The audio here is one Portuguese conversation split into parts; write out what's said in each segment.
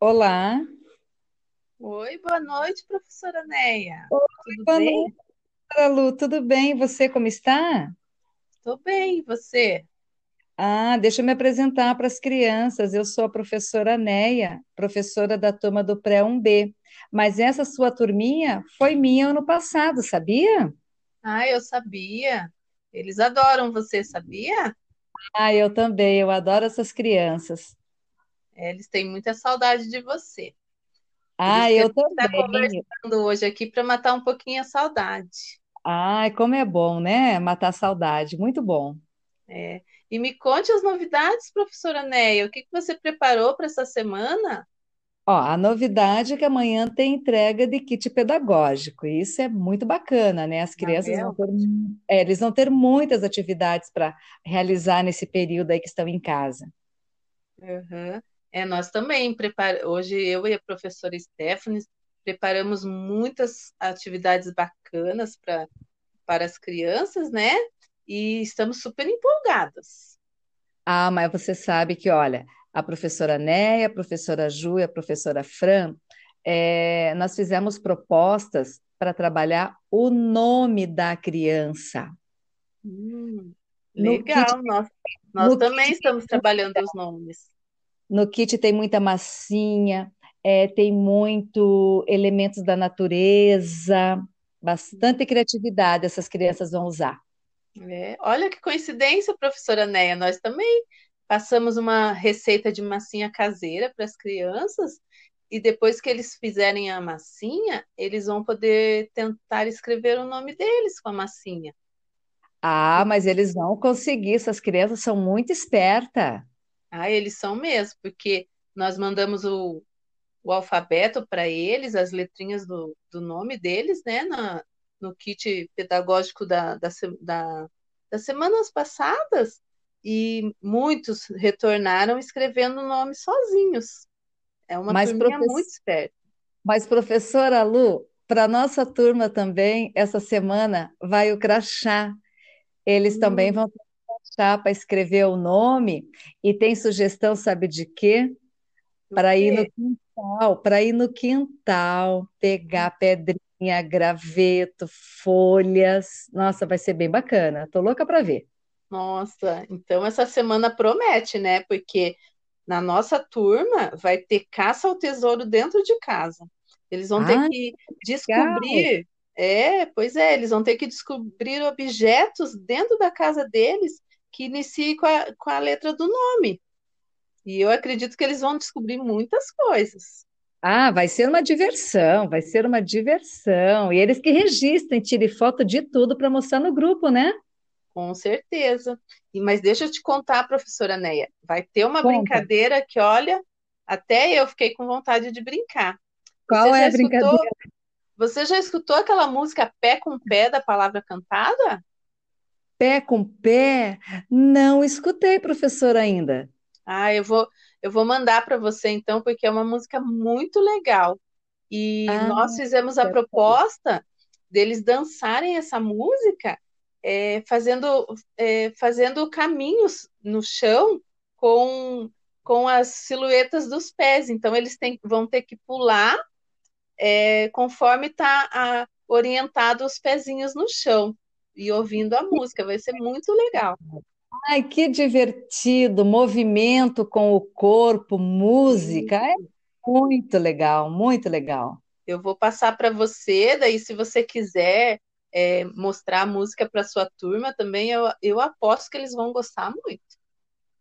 Olá, Oi, boa noite, professora Neia. Tudo boa bem? noite, Lu, tudo bem? Você como está? Tô bem, e você? Ah, deixa eu me apresentar para as crianças. Eu sou a professora Neia, professora da turma do Pré 1B. Mas essa sua turminha foi minha ano passado, sabia? Ah, eu sabia. Eles adoram você, sabia? Ah, eu também, eu adoro essas crianças. É, Eles têm muita saudade de você. Ah, eu gente está também. conversando hoje aqui para matar um pouquinho a saudade. Ai, como é bom, né? Matar a saudade, muito bom. É. E me conte as novidades, professora Neia. O que que você preparou para essa semana? Ó, a novidade é que amanhã tem entrega de kit pedagógico, e isso é muito bacana, né? As Ah, crianças é? vão ter, é, eles vão ter muitas atividades para realizar nesse período aí que estão em casa. Uhum. É, nós também prepara... Hoje eu e a professora Stephanie preparamos muitas atividades bacanas para para as crianças, né? E estamos super empolgadas. Ah, mas você sabe que, olha, a professora Néia, a professora Ju e a professora Fran, é, nós fizemos propostas para trabalhar o nome da criança. Hum, No kit, legal, nós, nós também kit estamos trabalhando os nomes. No kit tem muita massinha, é, tem muito elementos da natureza, bastante criatividade essas crianças vão usar. É, olha que coincidência, professora Neia, nós também passamos uma receita de massinha caseira para as crianças e depois que eles fizerem a massinha, eles vão poder tentar escrever o nome deles com a massinha. Ah, mas eles vão conseguir, essas crianças são muito espertas. Ah, eles são mesmo, porque nós mandamos o, o alfabeto para eles, as letrinhas do, do nome deles, né, na, no kit pedagógico da, da, da, das semanas passadas, e muitos retornaram escrevendo o nome sozinhos. É uma Mas, turminha muito profess... esperta. mas professora Lu, para nossa turma também, essa semana vai o crachá. Eles também Hum, vão ter para escrever o nome e tem sugestão, sabe de quê? para ir no quintal, para ir no quintal, pegar pedrinha, graveto, folhas. Nossa, vai ser bem bacana. Tô louca para ver. Nossa, então essa semana promete, né? Porque na nossa turma vai ter caça ao tesouro dentro de casa. Eles vão ter Ah, que legal! descobrir, é, pois é, eles vão ter que descobrir objetos dentro da casa deles que iniciem com a, com a letra do nome. E eu acredito que eles vão descobrir muitas coisas, Ah, vai ser uma diversão, vai ser uma diversão. E eles que registrem, tirem foto de tudo para mostrar no grupo, né? com certeza. E, mas deixa eu te contar, professora Neia, vai ter uma Conta. brincadeira que, olha, até eu fiquei com vontade de brincar. Você Qual é já a escutou? brincadeira? Você já escutou aquela música Pé com Pé da palavra cantada? Pé com pé? Não escutei, professor, ainda. Ah, eu vou, eu vou mandar para você então, porque é uma música muito legal. E Ah, nós fizemos a proposta deles dançarem essa música, é, fazendo, é, fazendo caminhos no chão com, com as silhuetas dos pés. Então, eles têm, vão ter que pular é, conforme está orientado os pezinhos no chão e ouvindo a música. Vai ser muito legal. Ai, que divertido! Movimento com o corpo, música. É muito legal, muito legal. Eu vou passar para você, daí se você quiser é, mostrar a música para sua turma também, eu, eu aposto que eles vão gostar muito.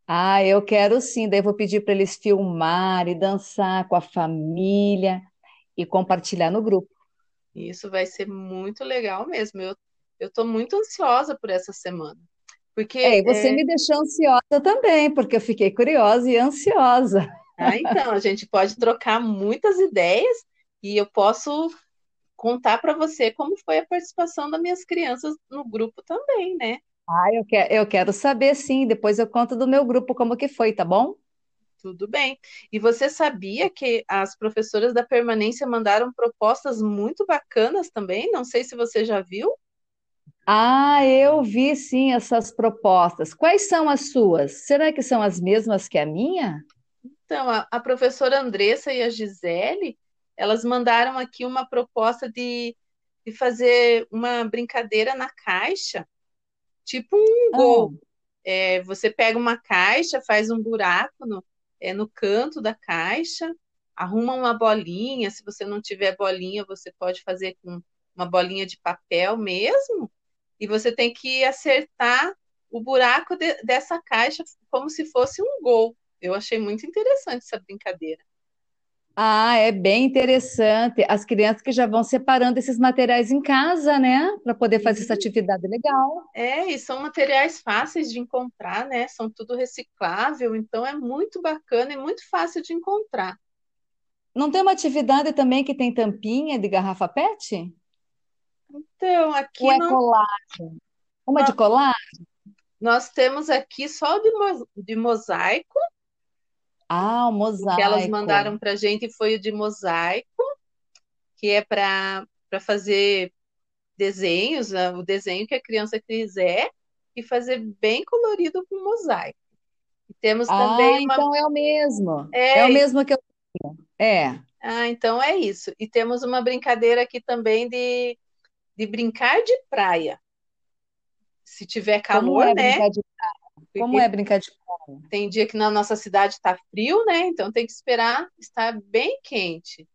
Ah, eu quero sim. Daí eu vou pedir para eles filmarem, dançar com a família e compartilhar no grupo. E isso vai ser muito legal mesmo. Eu eu estou muito ansiosa por essa semana, É, porque e você é, me deixou ansiosa também, porque eu fiquei curiosa e ansiosa. ah, então a gente pode trocar muitas ideias e eu posso contar para você como foi a participação das minhas crianças no grupo também, né? Ah, eu quero, eu quero saber sim. Depois eu conto do meu grupo como que foi, tá bom? Tudo bem. E você sabia que as professoras da permanência mandaram propostas muito bacanas também? Não sei se você já viu. Ah, eu vi sim essas propostas. Quais são as suas? Será que são as mesmas que a minha? Então, a, a professora Andressa e a Gisele, elas mandaram aqui uma proposta de, de fazer uma brincadeira na caixa, tipo um gol. Ah, É, você pega uma caixa, faz um buraco no, é, no canto da caixa, arruma uma bolinha. Se você não tiver bolinha, você pode fazer com uma bolinha de papel mesmo. E você tem que acertar o buraco de- dessa caixa como se fosse um gol. Eu achei muito interessante essa brincadeira. ah, é bem interessante. As crianças que já vão separando esses materiais em casa, né? Para poder fazer essa Sim. atividade legal. É, e são materiais fáceis de encontrar, né? São tudo reciclável, então é muito bacana e muito fácil de encontrar. Não tem uma atividade também que tem tampinha de garrafa PET? Então, Ou aqui é não, colagem? Uma de nó- colar? nós temos aqui só de, mo- de mosaico, Ah, o o que elas mosaico. mandaram para a gente foi o de mosaico, que é para fazer desenhos, né? o desenho que a criança quiser, e fazer bem colorido com mosaico. E temos Ah, também uma. então é o mesmo. É o É, mesmo que eu. É. ah, então é isso. E temos uma brincadeira aqui também de, de brincar de praia. Se tiver Como calor, é né? brincar de, como Porque é brincar de praia? tem dia que na nossa cidade está frio, né? Então tem que esperar estar bem quente.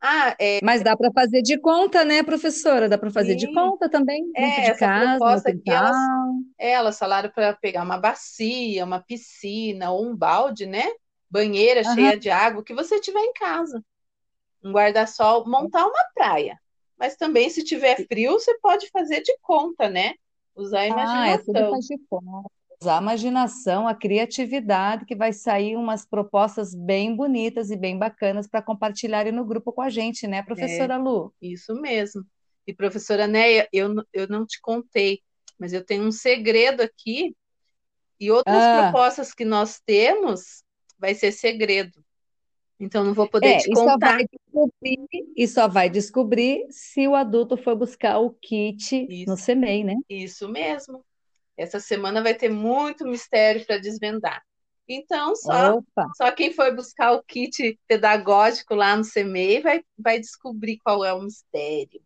Ah, é, Mas dá para fazer de conta, né, professora? Dá para fazer de sim. conta também, dentro É, de essa casa, proposta aqui, elas, elas falaram para pegar uma bacia, uma piscina ou um balde, né? Banheira Aham. cheia de água, o que você tiver em casa. Um guarda-sol, montar uma praia. Mas também, se tiver frio, você pode fazer de conta, né? Usar a Ah, é imaginação. de conta. Usar a imaginação, a criatividade, que vai sair umas propostas bem bonitas e bem bacanas para compartilharem no grupo com a gente, né, É, professora Lu? isso mesmo. E, professora Neia, eu, eu não te contei, mas eu tenho um segredo aqui, e outras Ah, propostas que nós temos vai ser segredo. Então, não vou poder te é, e só vai contar. descobrir, e só vai descobrir se o adulto for buscar o kit no Isso, CMEI, né? isso mesmo. Essa semana vai ter muito mistério para desvendar. Então, só Opa! só quem foi buscar o kit pedagógico lá no CMEI vai, vai descobrir qual é o mistério.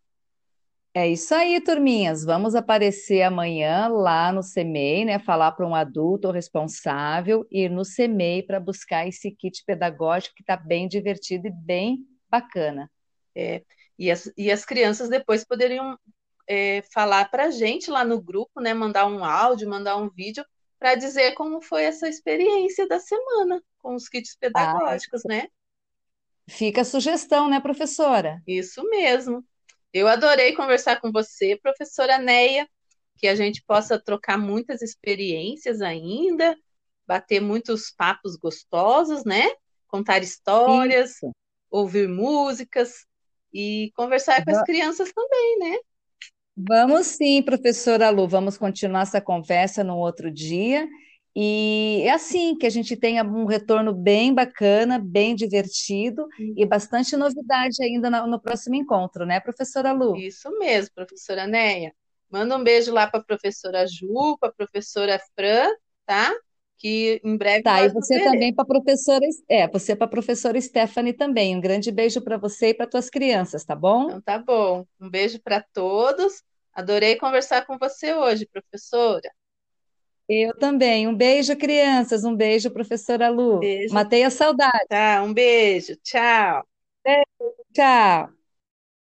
É isso aí, turminhas. Vamos aparecer amanhã lá no CMEI, né? Falar para um adulto responsável, ir no CMEI para buscar esse kit pedagógico que está bem divertido e bem bacana. É, e, as, e as crianças depois poderiam é, falar para a gente lá no grupo, né? Mandar um áudio, mandar um vídeo para dizer como foi essa experiência da semana com os kits Ah, pedagógicos, né? fica a sugestão, né, professora? Isso mesmo. Eu adorei conversar com você, professora Neia, que a gente possa trocar muitas experiências ainda, bater muitos papos gostosos, né? Contar histórias, Isso. ouvir músicas e conversar com as crianças também, né? Vamos sim, professora Lu, vamos continuar essa conversa num outro dia. E é assim que a gente tenha um retorno bem bacana, bem divertido e bastante novidade ainda no, no próximo encontro, né, professora Lu? Isso mesmo, professora Neia. Manda um beijo lá para a professora Ju, para a professora Fran, tá? Que em breve Tá, e você também para a professora, é, você para a professora Stephanie também. Um grande beijo para você e para tuas crianças, tá bom? Então tá bom. Um beijo para todos. Adorei conversar com você hoje, professora. Eu também. Um beijo, crianças. Um beijo, professora Lu. Beijo, Matei a saudade. tá? Um beijo. Tchau. Tchau.